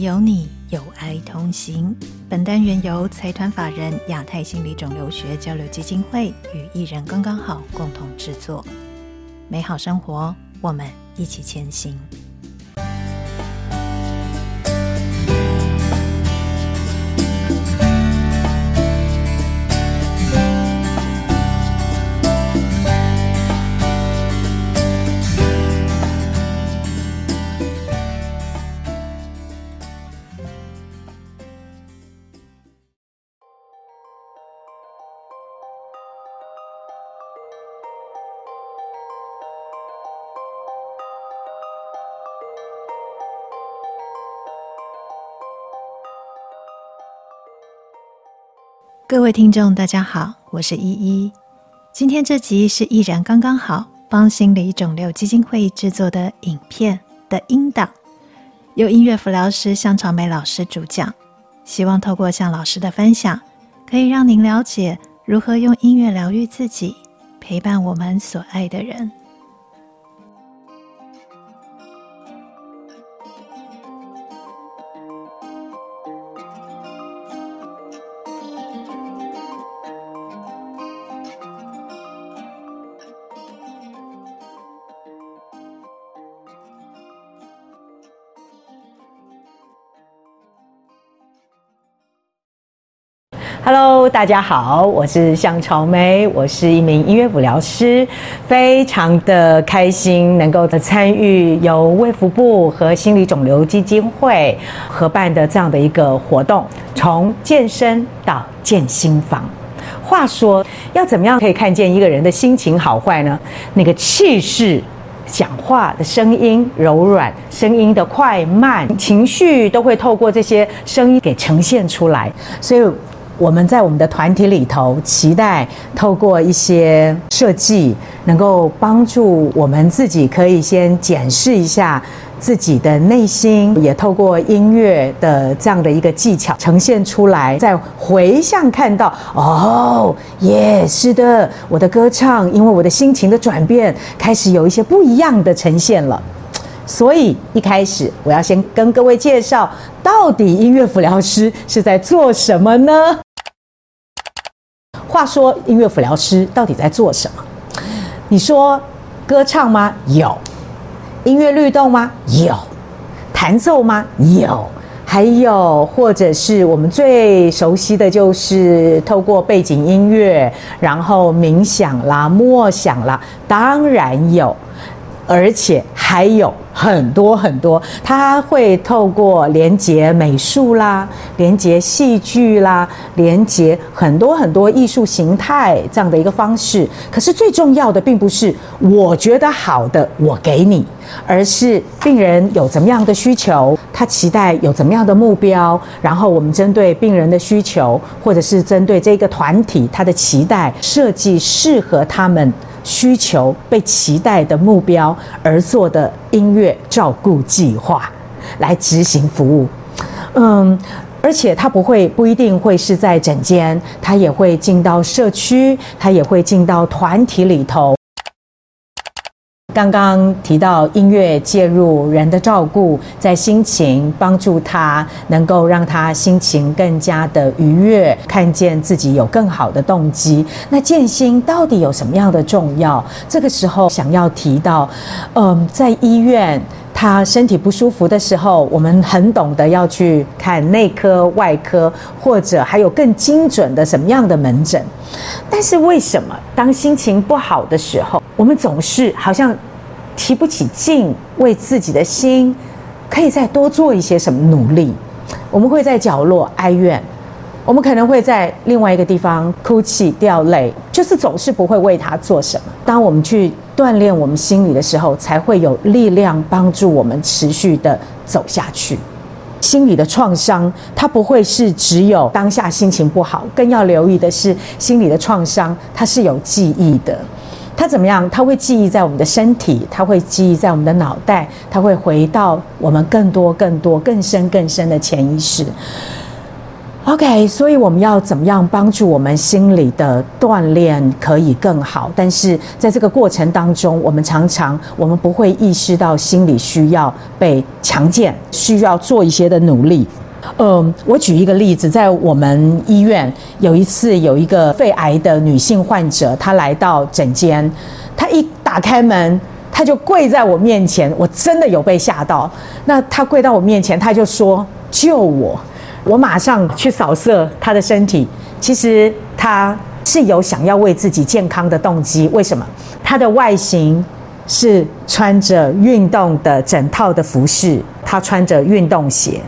有你，有爱同行。本单元由财团法人亚太心理肿瘤学交流基金会与艺人刚刚好共同制作。美好生活，我们一起前行。各位听众，大家好，我是依依。今天这集是依然刚刚好帮心理肿瘤基金会制作的影片的音档，由音乐辅疗师香草莓老师主讲。希望透过向老师的分享，可以让您了解如何用音乐疗愈自己，陪伴我们所爱的人。大家好，我是向朝梅，我是一名音乐辅疗师，非常的开心能够参与由卫福部和心理肿瘤基金会合办的这样的一个活动，从健身到健心房。话说，要怎么样可以看见一个人的心情好坏呢？那个气势、讲话的声音柔软、声音的快慢、情绪都会透过这些声音给呈现出来，所以。我们在我们的团体里头，期待透过一些设计，能够帮助我们自己可以先检视一下自己的内心，也透过音乐的这样的一个技巧呈现出来，再回向看到，哦，耶，是的，我的歌唱，因为我的心情的转变，开始有一些不一样的呈现了。所以一开始我要先跟各位介绍，到底音乐辅疗师是在做什么呢？话说，音乐辅疗师到底在做什么？你说歌唱吗？有。音乐律动吗？有。弹奏吗？有。还有，或者是我们最熟悉的就是透过背景音乐，然后冥想啦、默想啦，当然有。而且还有很多很多，他会透过连接美术啦、连接戏剧啦、连接很多很多艺术形态这样的一个方式。可是最重要的，并不是我觉得好的我给你，而是病人有怎么样的需求，他期待有怎么样的目标，然后我们针对病人的需求，或者是针对这个团体他的期待，设计适合他们。需求被期待的目标而做的音乐照顾计划，来执行服务。嗯，而且他不会不一定会是在诊间，他也会进到社区，他也会进到团体里头。刚刚提到音乐介入人的照顾，在心情帮助他，能够让他心情更加的愉悦，看见自己有更好的动机。那健心到底有什么样的重要？这个时候想要提到，嗯，在医院他身体不舒服的时候，我们很懂得要去看内科、外科，或者还有更精准的什么样的门诊。但是为什么当心情不好的时候，我们总是好像提不起劲，为自己的心可以再多做一些什么努力？我们会在角落哀怨，我们可能会在另外一个地方哭泣掉泪，就是总是不会为他做什么。当我们去锻炼我们心理的时候，才会有力量帮助我们持续的走下去。心理的创伤，它不会是只有当下心情不好，更要留意的是，心理的创伤它是有记忆的。它怎么样？它会记忆在我们的身体，它会记忆在我们的脑袋，它会回到我们更多、更多、更深、更深的潜意识。OK，所以我们要怎么样帮助我们心理的锻炼可以更好？但是在这个过程当中，我们常常我们不会意识到心理需要被强健，需要做一些的努力。嗯，我举一个例子，在我们医院有一次有一个肺癌的女性患者，她来到诊间，她一打开门，她就跪在我面前，我真的有被吓到。那她跪到我面前，她就说：“救我！”我马上去扫射他的身体，其实他是有想要为自己健康的动机。为什么？他的外形是穿着运动的整套的服饰，他穿着运动鞋。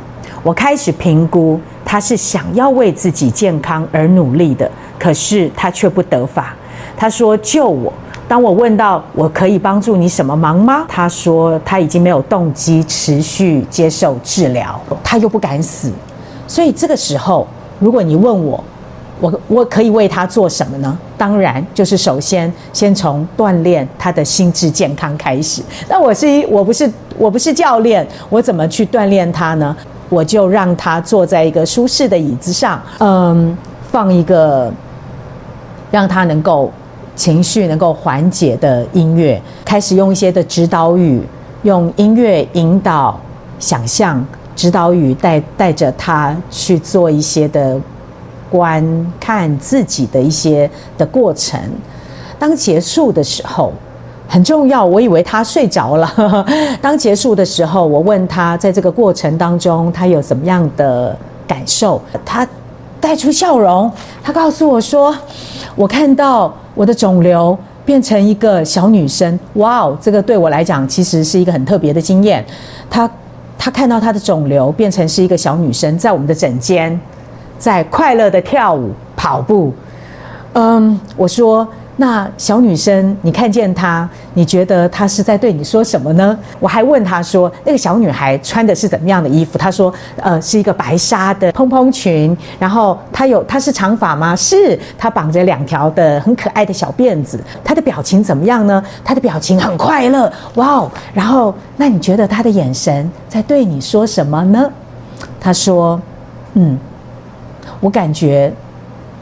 我开始评估他是想要为自己健康而努力的，可是他却不得法。他说：“救我！”当我问到我可以帮助你什么忙吗？他说他已经没有动机持续接受治疗，他又不敢死。所以这个时候，如果你问我，我我可以为他做什么呢？当然，就是首先先从锻炼他的心智健康开始。那我是一，我不是我不是教练，我怎么去锻炼他呢？我就让他坐在一个舒适的椅子上，嗯，放一个让他能够情绪能够缓解的音乐，开始用一些的指导语，用音乐引导想象。指导语带带着他去做一些的观看自己的一些的过程。当结束的时候很重要，我以为他睡着了。当结束的时候，我问他在这个过程当中他有什么样的感受，他带出笑容。他告诉我说：“我看到我的肿瘤变成一个小女生。”哇哦，这个对我来讲其实是一个很特别的经验。他。他看到他的肿瘤变成是一个小女生，在我们的诊间，在快乐的跳舞、跑步。嗯，我说，那小女生，你看见她，你觉得她是在对你说什么呢？我还问她说，那个小女孩穿的是怎么样的衣服？她说，呃，是一个白纱的蓬蓬裙，然后她有，她是长发吗？是，她绑着两条的很可爱的小辫子。她的表情怎么样呢？她的表情很快乐，哇哦！然后，那你觉得她的眼神在对你说什么呢？她说，嗯，我感觉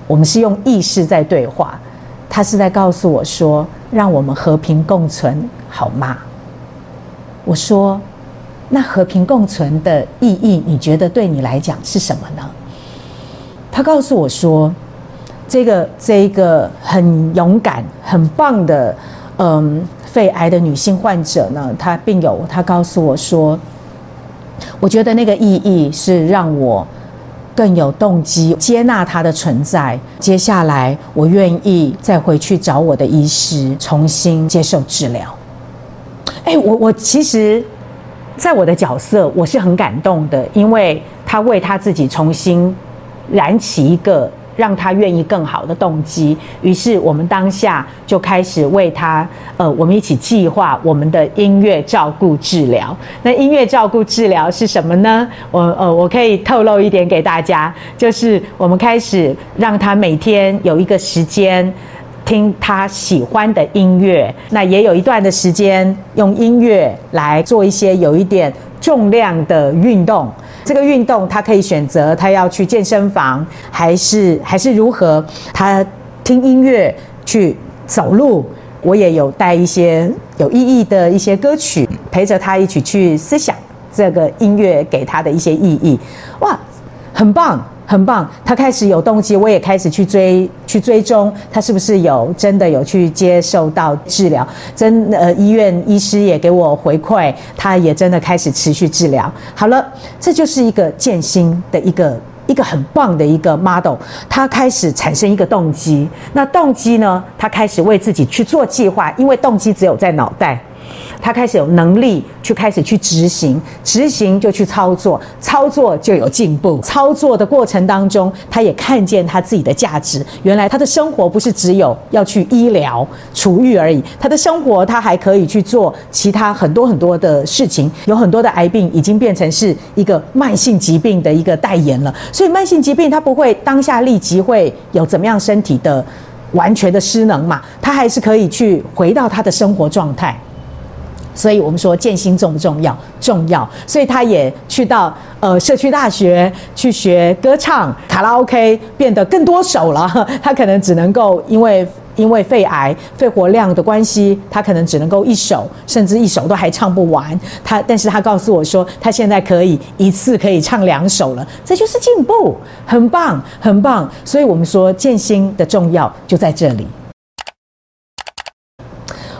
我们是用意识在对话。他是在告诉我说：“让我们和平共存，好吗？”我说：“那和平共存的意义，你觉得对你来讲是什么呢？”他告诉我说：“这个这一个很勇敢、很棒的，嗯，肺癌的女性患者呢，她病友，她告诉我说，我觉得那个意义是让我。”更有动机接纳它的存在。接下来，我愿意再回去找我的医师，重新接受治疗。哎，我我其实，在我的角色，我是很感动的，因为他为他自己重新燃起一个。让他愿意更好的动机，于是我们当下就开始为他，呃，我们一起计划我们的音乐照顾治疗。那音乐照顾治疗是什么呢？我呃，我可以透露一点给大家，就是我们开始让他每天有一个时间听他喜欢的音乐，那也有一段的时间用音乐来做一些有一点重量的运动。这个运动，他可以选择他要去健身房，还是还是如何？他听音乐去走路，我也有带一些有意义的一些歌曲，陪着他一起去思想这个音乐给他的一些意义。哇，很棒！很棒，他开始有动机，我也开始去追去追踪他是不是有真的有去接受到治疗，真呃医院医师也给我回馈，他也真的开始持续治疗。好了，这就是一个建心的一个一个很棒的一个 model，他开始产生一个动机，那动机呢，他开始为自己去做计划，因为动机只有在脑袋。他开始有能力去开始去执行，执行就去操作，操作就有进步。操作的过程当中，他也看见他自己的价值。原来他的生活不是只有要去医疗、处愈而已，他的生活他还可以去做其他很多很多的事情。有很多的癌病已经变成是一个慢性疾病的一个代言了。所以慢性疾病他不会当下立即会有怎么样身体的完全的失能嘛，他还是可以去回到他的生活状态。所以我们说健心重不重要？重要。所以他也去到呃社区大学去学歌唱、卡拉 OK，变得更多手了。他可能只能够因为因为肺癌肺活量的关系，他可能只能够一首，甚至一首都还唱不完。他但是他告诉我说，他现在可以一次可以唱两首了，这就是进步，很棒，很棒。所以我们说健心的重要就在这里。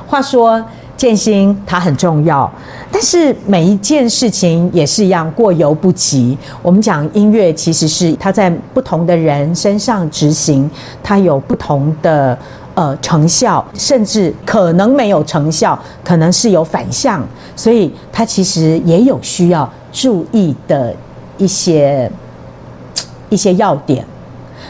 话说。健心它很重要，但是每一件事情也是一样，过犹不及。我们讲音乐，其实是它在不同的人身上执行，它有不同的呃成效，甚至可能没有成效，可能是有反向，所以它其实也有需要注意的一些一些要点。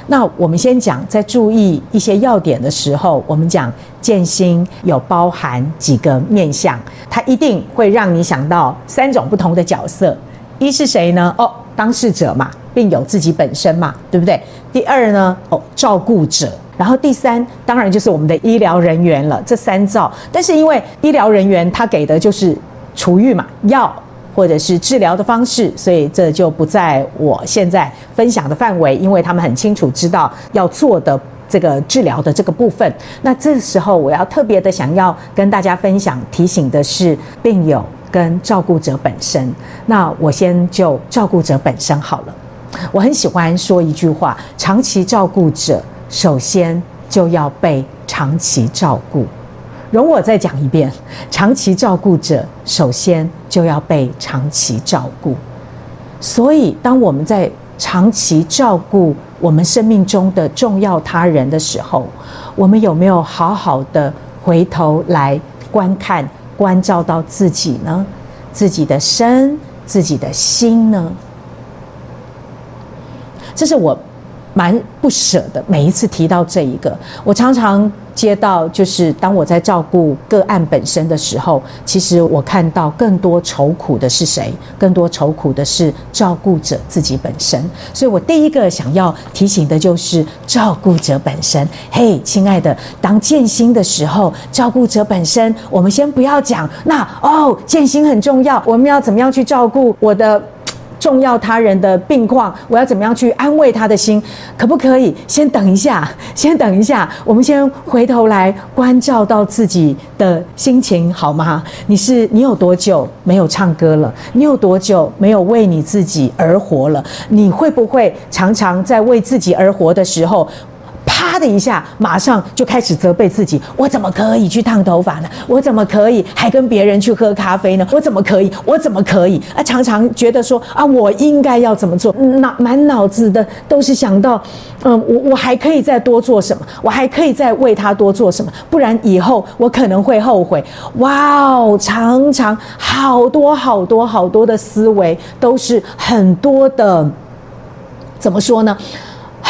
那我们先讲，在注意一些要点的时候，我们讲建心有包含几个面向，它一定会让你想到三种不同的角色。一是谁呢？哦，当事者嘛，病友自己本身嘛，对不对？第二呢？哦，照顾者。然后第三，当然就是我们的医疗人员了。这三造，但是因为医疗人员他给的就是处愈嘛，药。或者是治疗的方式，所以这就不在我现在分享的范围，因为他们很清楚知道要做的这个治疗的这个部分。那这时候我要特别的想要跟大家分享、提醒的是病友跟照顾者本身。那我先就照顾者本身好了。我很喜欢说一句话：长期照顾者首先就要被长期照顾。容我再讲一遍，长期照顾者首先就要被长期照顾。所以，当我们在长期照顾我们生命中的重要他人的时候，我们有没有好好的回头来观看、关照到自己呢？自己的身、自己的心呢？这是我蛮不舍的。每一次提到这一个，我常常。接到就是当我在照顾个案本身的时候，其实我看到更多愁苦的是谁？更多愁苦的是照顾者自己本身。所以我第一个想要提醒的就是照顾者本身。嘿，亲爱的，当建心的时候，照顾者本身，我们先不要讲那哦，建心很重要，我们要怎么样去照顾我的？重要他人的病况，我要怎么样去安慰他的心？可不可以先等一下？先等一下，我们先回头来关照到自己的心情，好吗？你是你有多久没有唱歌了？你有多久没有为你自己而活了？你会不会常常在为自己而活的时候？啪的一下，马上就开始责备自己：我怎么可以去烫头发呢？我怎么可以还跟别人去喝咖啡呢？我怎么可以？我怎么可以？啊，常常觉得说啊，我应该要怎么做？脑满脑子的都是想到，嗯，我我还可以再多做什么？我还可以再为他多做什么？不然以后我可能会后悔。哇哦，常常好多好多好多的思维都是很多的，怎么说呢？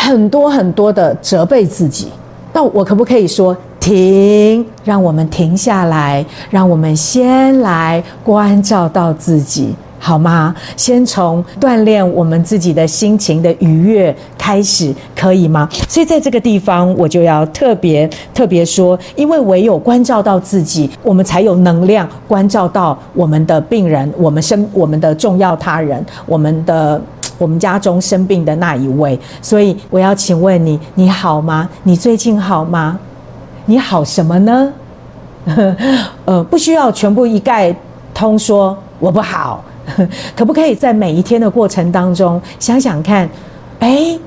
很多很多的责备自己，那我可不可以说停？让我们停下来，让我们先来关照到自己，好吗？先从锻炼我们自己的心情的愉悦开始，可以吗？所以在这个地方，我就要特别特别说，因为唯有关照到自己，我们才有能量关照到我们的病人，我们生我们的重要他人，我们的。我们家中生病的那一位，所以我要请问你，你好吗？你最近好吗？你好什么呢？呃，不需要全部一概通说我不好，可不可以在每一天的过程当中想想看？哎，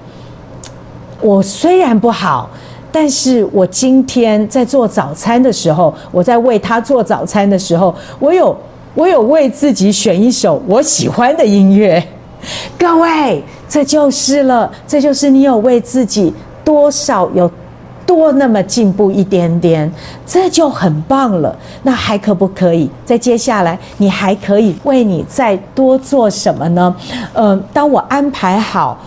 我虽然不好，但是我今天在做早餐的时候，我在为他做早餐的时候，我有我有为自己选一首我喜欢的音乐。各位，这就是了，这就是你有为自己多少有多那么进步一点点，这就很棒了。那还可不可以？在接下来，你还可以为你再多做什么呢？嗯、当我安排好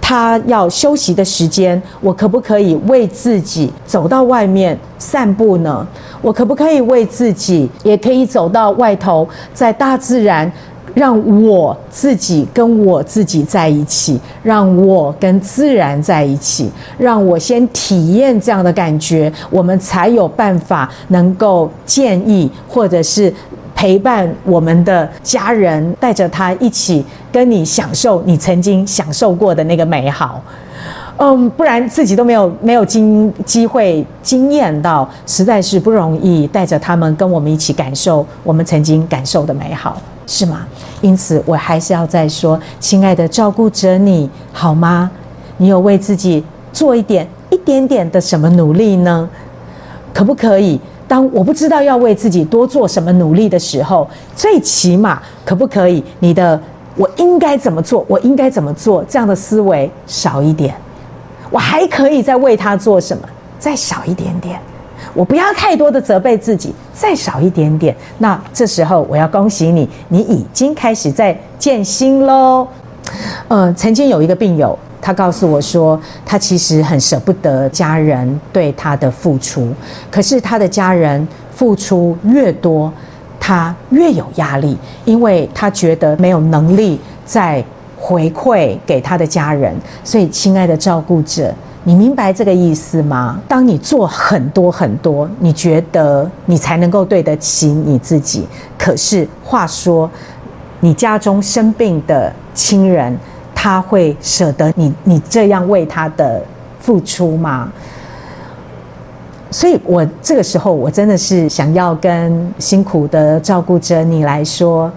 他要休息的时间，我可不可以为自己走到外面散步呢？我可不可以为自己，也可以走到外头，在大自然？让我自己跟我自己在一起，让我跟自然在一起，让我先体验这样的感觉，我们才有办法能够建议或者是。陪伴我们的家人，带着他一起跟你享受你曾经享受过的那个美好。嗯，不然自己都没有没有经机会经验到，实在是不容易。带着他们跟我们一起感受我们曾经感受的美好，是吗？因此，我还是要再说，亲爱的，照顾着你好吗？你有为自己做一点一点点的什么努力呢？可不可以？当我不知道要为自己多做什么努力的时候，最起码可不可以？你的我应该怎么做？我应该怎么做？这样的思维少一点。我还可以再为他做什么？再少一点点。我不要太多的责备自己，再少一点点。那这时候我要恭喜你，你已经开始在建新喽。呃，曾经有一个病友，他告诉我说，他其实很舍不得家人对他的付出，可是他的家人付出越多，他越有压力，因为他觉得没有能力再。回馈给他的家人，所以亲爱的照顾者，你明白这个意思吗？当你做很多很多，你觉得你才能够对得起你自己。可是话说，你家中生病的亲人，他会舍得你你这样为他的付出吗？所以我这个时候，我真的是想要跟辛苦的照顾者你来说。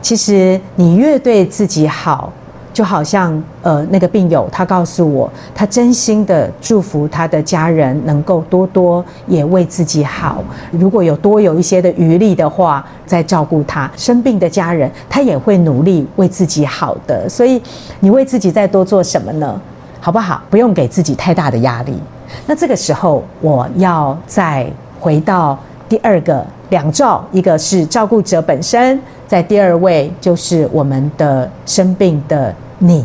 其实你越对自己好，就好像呃那个病友，他告诉我，他真心的祝福他的家人能够多多也为自己好。如果有多有一些的余力的话，再照顾他生病的家人，他也会努力为自己好的。所以你为自己再多做什么呢？好不好？不用给自己太大的压力。那这个时候，我要再回到第二个两兆，一个是照顾者本身。在第二位就是我们的生病的你。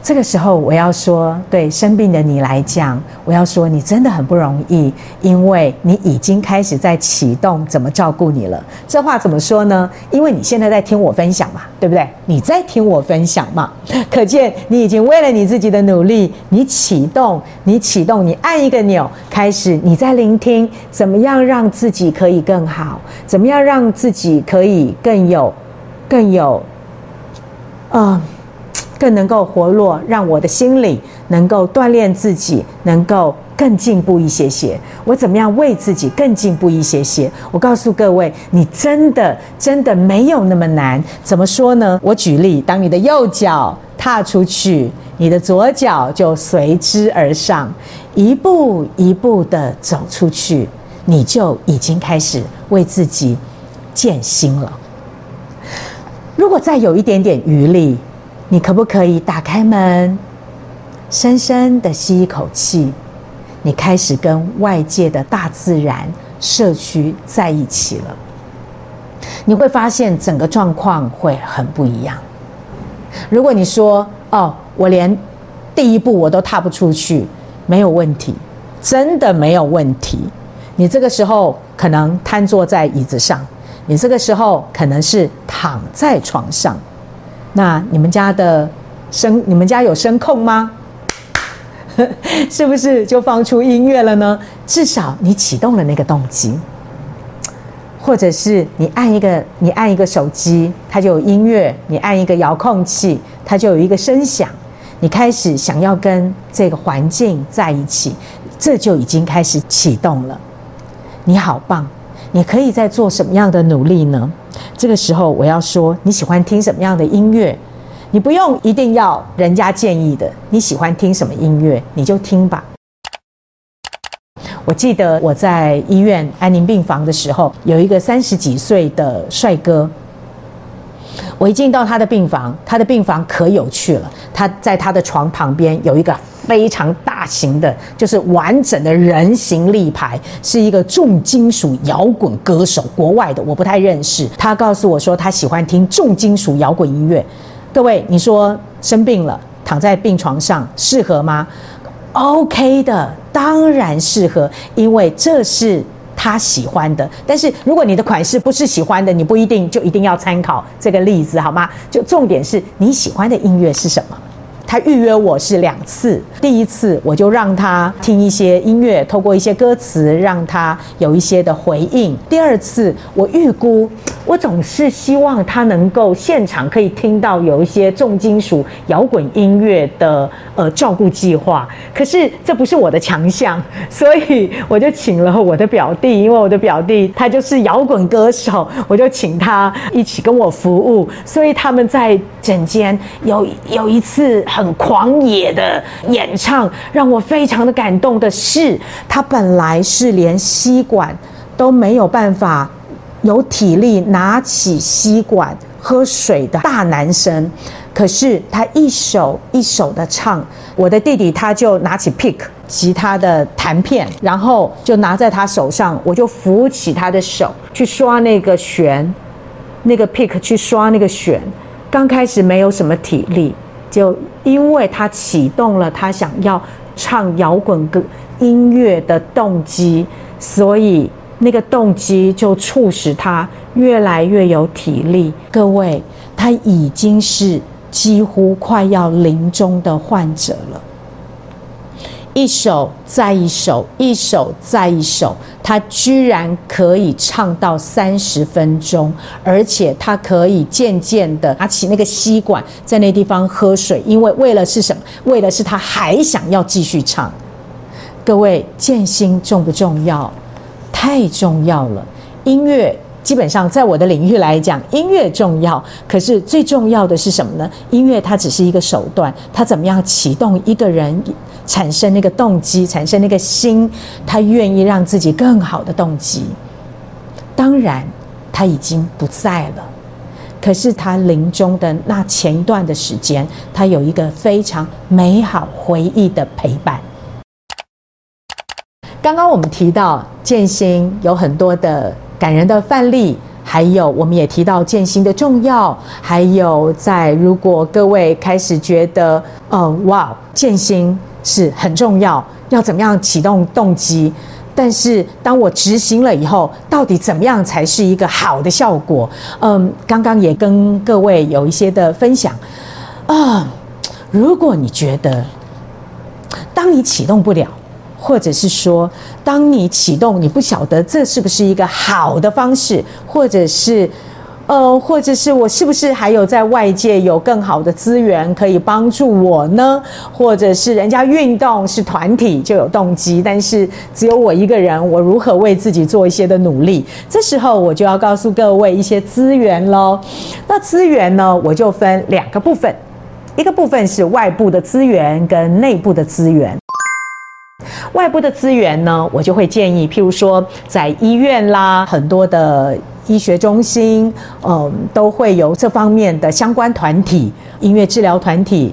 这个时候，我要说，对生病的你来讲，我要说，你真的很不容易，因为你已经开始在启动怎么照顾你了。这话怎么说呢？因为你现在在听我分享嘛，对不对？你在听我分享嘛，可见你已经为了你自己的努力，你启动，你启动，你按一个钮，开始你在聆听，怎么样让自己可以更好？怎么样让自己可以更有，更有，嗯、更能够活络，让我的心里能够锻炼自己，能够更进步一些些。我怎么样为自己更进步一些些？我告诉各位，你真的真的没有那么难。怎么说呢？我举例：当你的右脚踏出去，你的左脚就随之而上，一步一步的走出去，你就已经开始为自己建心了。如果再有一点点余力，你可不可以打开门，深深的吸一口气？你开始跟外界的大自然、社区在一起了。你会发现整个状况会很不一样。如果你说：“哦，我连第一步我都踏不出去”，没有问题，真的没有问题。你这个时候可能瘫坐在椅子上，你这个时候可能是躺在床上。那你们家的声，你们家有声控吗？是不是就放出音乐了呢？至少你启动了那个动机，或者是你按一个，你按一个手机，它就有音乐；你按一个遥控器，它就有一个声响。你开始想要跟这个环境在一起，这就已经开始启动了。你好棒！你可以在做什么样的努力呢？这个时候，我要说，你喜欢听什么样的音乐？你不用一定要人家建议的，你喜欢听什么音乐，你就听吧。我记得我在医院安宁病房的时候，有一个三十几岁的帅哥。我一进到他的病房，他的病房可有趣了。他在他的床旁边有一个非常大型的，就是完整的人形立牌，是一个重金属摇滚歌手，国外的，我不太认识。他告诉我说，他喜欢听重金属摇滚音乐。各位，你说生病了，躺在病床上，适合吗？OK 的，当然适合，因为这是。他喜欢的，但是如果你的款式不是喜欢的，你不一定就一定要参考这个例子，好吗？就重点是你喜欢的音乐是什么？他预约我是两次，第一次我就让他听一些音乐，透过一些歌词让他有一些的回应。第二次我预估，我总是希望他能够现场可以听到有一些重金属摇滚音乐的呃照顾计划。可是这不是我的强项，所以我就请了我的表弟，因为我的表弟他就是摇滚歌手，我就请他一起跟我服务。所以他们在诊间有有一次很狂野的演唱，让我非常的感动的是，他本来是连吸管都没有办法有体力拿起吸管喝水的大男生，可是他一首一首的唱，我的弟弟他就拿起 pick 吉他的弹片，然后就拿在他手上，我就扶起他的手去刷那个弦。那个 pick 去刷那个弦，刚开始没有什么体力，就因为他启动了他想要唱摇滚歌音乐的动机，所以那个动机就促使他越来越有体力。各位，他已经是几乎快要临终的患者了。一首再一首，一首再一首，他居然可以唱到三十分钟，而且他可以渐渐的拿起那个吸管，在那地方喝水，因为为了是什么？为了是他还想要继续唱。各位，健心重不重要？太重要了。音乐基本上在我的领域来讲，音乐重要，可是最重要的是什么呢？音乐它只是一个手段，它怎么样启动一个人？产生那个动机，产生那个心，他愿意让自己更好的动机。当然，他已经不在了，可是他临终的那前一段的时间，他有一个非常美好回忆的陪伴。刚刚我们提到建心有很多的感人的范例，还有我们也提到建心的重要，还有在如果各位开始觉得，哦，哇，建心。是很重要，要怎么样启动动机？但是当我执行了以后，到底怎么样才是一个好的效果？嗯，刚刚也跟各位有一些的分享啊。如果你觉得，当你启动不了，或者是说，当你启动，你不晓得这是不是一个好的方式，或者是。呃，或者是我是不是还有在外界有更好的资源可以帮助我呢？或者是人家运动是团体就有动机，但是只有我一个人，我如何为自己做一些的努力？这时候我就要告诉各位一些资源喽。那资源呢，我就分两个部分，一个部分是外部的资源跟内部的资源。外部的资源呢，我就会建议，譬如说在医院啦，很多的。医学中心，嗯，都会有这方面的相关团体，音乐治疗团体。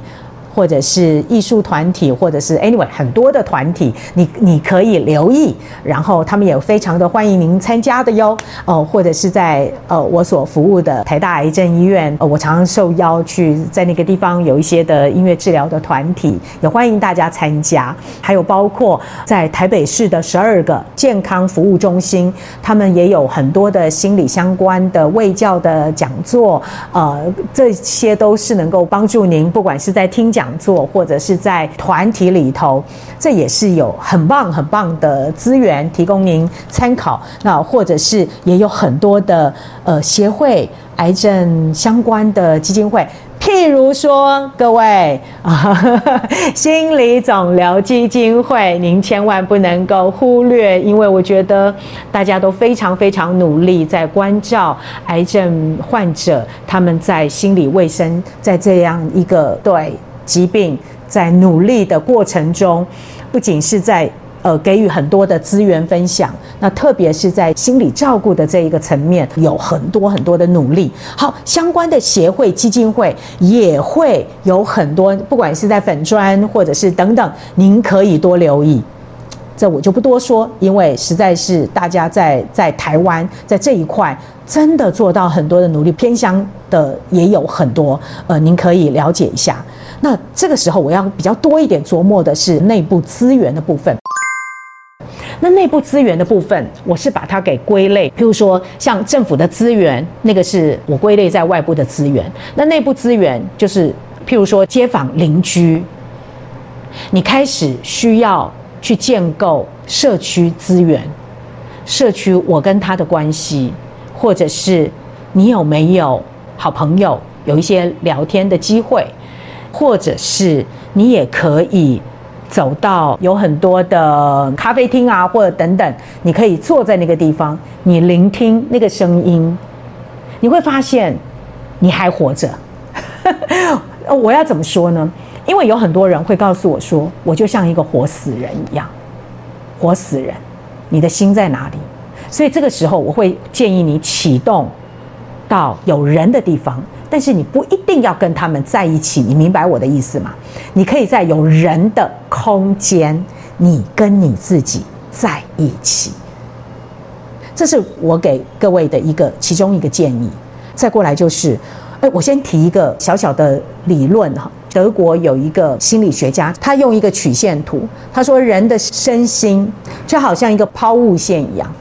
或者是艺术团体，或者是 anyway 很多的团体，你你可以留意，然后他们也非常的欢迎您参加的哟。哦、或者是在呃我所服务的台大癌症医院，我常常受邀去在那个地方有一些的音乐治疗的团体，也欢迎大家参加。还有包括在台北市的十二个健康服务中心，他们也有很多的心理相关的卫教的讲座，呃，这些都是能够帮助您，不管是在听讲。讲座或者是在团体里头，这也是有很棒很棒的资源提供您参考。那或者是也有很多的呃协会、癌症相关的基金会，譬如说各位啊，心理肿瘤基金会，您千万不能够忽略，因为我觉得大家都非常非常努力在关照癌症患者，他们在心理卫生，在这样一个对。疾病在努力的过程中，不仅是在呃给予很多的资源分享，那特别是在心理照顾的这一个层面，有很多很多的努力。好，相关的协会、基金会也会有很多，不管是在粉砖或者是等等，您可以多留意。这我就不多说，因为实在是大家在在台湾在这一块真的做到很多的努力，偏乡的也有很多，呃，您可以了解一下。那这个时候我要比较多一点琢磨的是内部资源的部分。那内部资源的部分，我是把它给归类，譬如说像政府的资源，那个是我归类在外部的资源。那内部资源就是譬如说街坊邻居，你开始需要去建构社区资源，社区我跟他的关系，或者是你有没有好朋友，有一些聊天的机会，或者是你也可以走到有很多的咖啡厅啊，或者等等，你可以坐在那个地方，你聆听那个声音，你会发现你还活着。我要怎么说呢？因为有很多人会告诉我说，我就像一个活死人一样，活死人，你的心在哪里？所以这个时候，我会建议你启动到有人的地方，但是你不一定要跟他们在一起。你明白我的意思吗？你可以在有人的空间，你跟你自己在一起。这是我给各位的一个其中一个建议。再过来就是。哎我先提一个小小的理论哈，德国有一个心理学家，他用一个曲线图，他说人的身心就好像一个抛物线一样。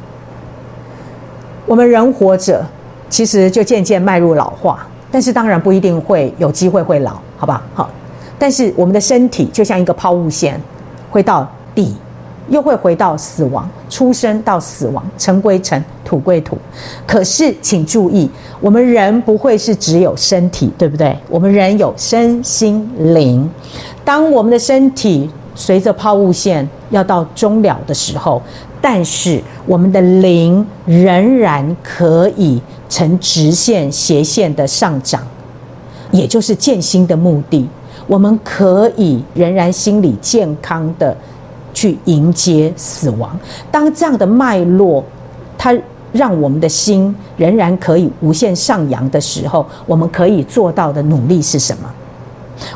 我们人活着，其实就渐渐迈入老化，但是当然不一定会有机会会老，好吧？好，但是我们的身体就像一个抛物线，会到底。又会回到死亡，出生到死亡，尘归尘，土归土。可是请注意，我们人不会是只有身体，对不对？我们人有身心灵。当我们的身体随着抛物线要到终了的时候，但是我们的灵仍然可以呈直线、斜线的上涨，也就是建心的目的。我们可以仍然心理健康的。去迎接死亡。当这样的脉络，它让我们的心仍然可以无限上扬的时候，我们可以做到的努力是什么？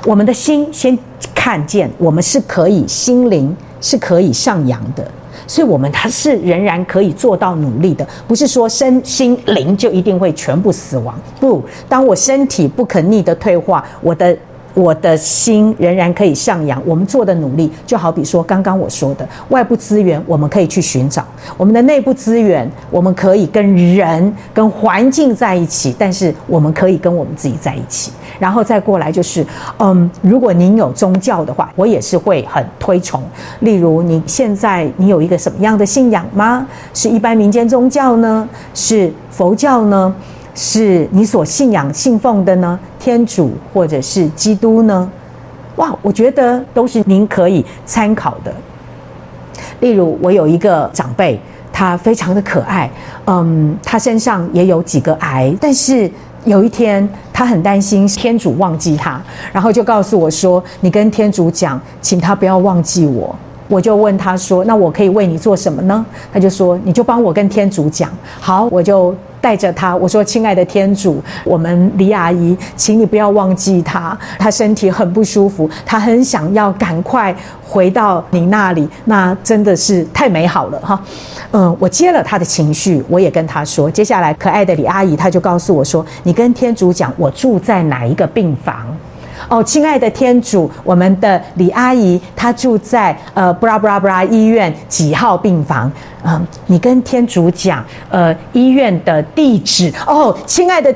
我们的心先看见，我们是可以心灵是可以上扬的，所以我们还是仍然可以做到努力的。不是说身心灵就一定会全部死亡。不，当我身体不可逆的退化，我的。我的心仍然可以上扬。我们做的努力，就好比说刚刚我说的，外部资源我们可以去寻找，我们的内部资源我们可以跟人、跟环境在一起，但是我们可以跟我们自己在一起。然后再过来就是，嗯，如果您有宗教的话，我也是会很推崇。例如，你现在你有一个什么样的信仰吗？是一般民间宗教呢？是佛教呢？是你所信仰信奉的呢？天主或者是基督呢？哇，我觉得都是您可以参考的。例如，我有一个长辈，他非常的可爱，嗯，他身上也有几个癌，但是有一天他很担心天主忘记他，然后就告诉我说：“你跟天主讲，请他不要忘记我。”我就问他说：“那我可以为你做什么呢？”他就说：“你就帮我跟天主讲。”好，我就。带着他，我说：“亲爱的天主，我们李阿姨，请你不要忘记她，她身体很不舒服，她很想要赶快回到你那里，那真的是太美好了哈。”嗯，我接了他的情绪，我也跟他说：“接下来，可爱的李阿姨，她就告诉我说，你跟天主讲，我住在哪一个病房。”哦，亲爱的天主，我们的李阿姨她住在呃布拉布拉布拉医院几号病房？嗯，你跟天主讲，呃，医院的地址。哦，亲爱的，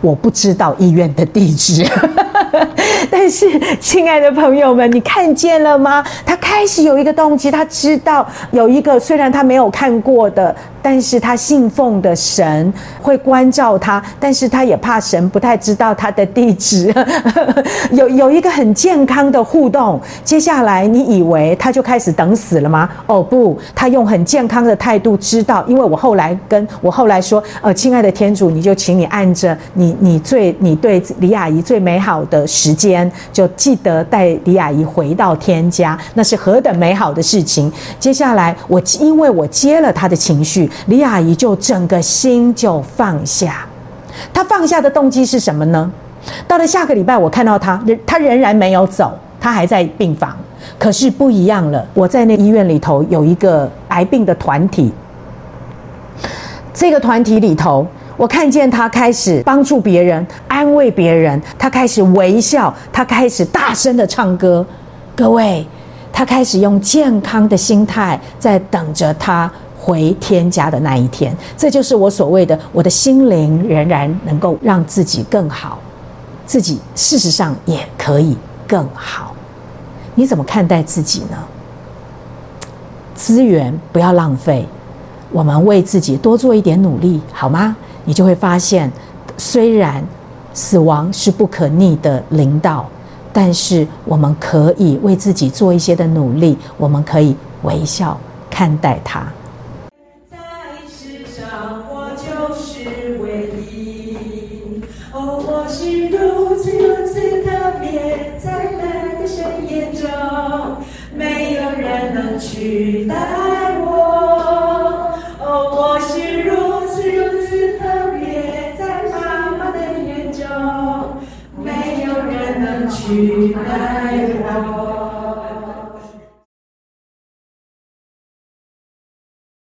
我不知道医院的地址。但是，亲爱的朋友们，你看见了吗？他开始有一个动机，他知道有一个虽然他没有看过的，但是他信奉的神会关照他，但是他也怕神不太知道他的地址。有有一个很健康的互动。接下来，你以为他就开始等死了吗？哦不，他用很健康的态度知道，因为我后来跟我后来说，呃，亲爱的天主，你就请你按着你你最你对李阿姨最美好的。时间就记得带李阿姨回到天家，那是何等美好的事情！接下来我因为我接了她的情绪，李阿姨就整个心就放下。她放下的动机是什么呢？到了下个礼拜，我看到她，她仍然没有走，她还在病房。可是不一样了，我在那医院里头有一个癌病的团体，这个团体里头。我看见他开始帮助别人，安慰别人，他开始微笑，他开始大声的唱歌。各位，他开始用健康的心态在等着他回天家的那一天。这就是我所谓的，我的心灵仍然能够让自己更好。自己事实上也可以更好。你怎么看待自己呢？资源不要浪费，我们为自己多做一点努力，好吗？你就会发现虽然死亡是不可逆的领导但是我们可以为自己做一些的努力我们可以微笑看待它。在世上我就是唯一。哦我是如此如此特别在那个深夜中没有人能取代。妈的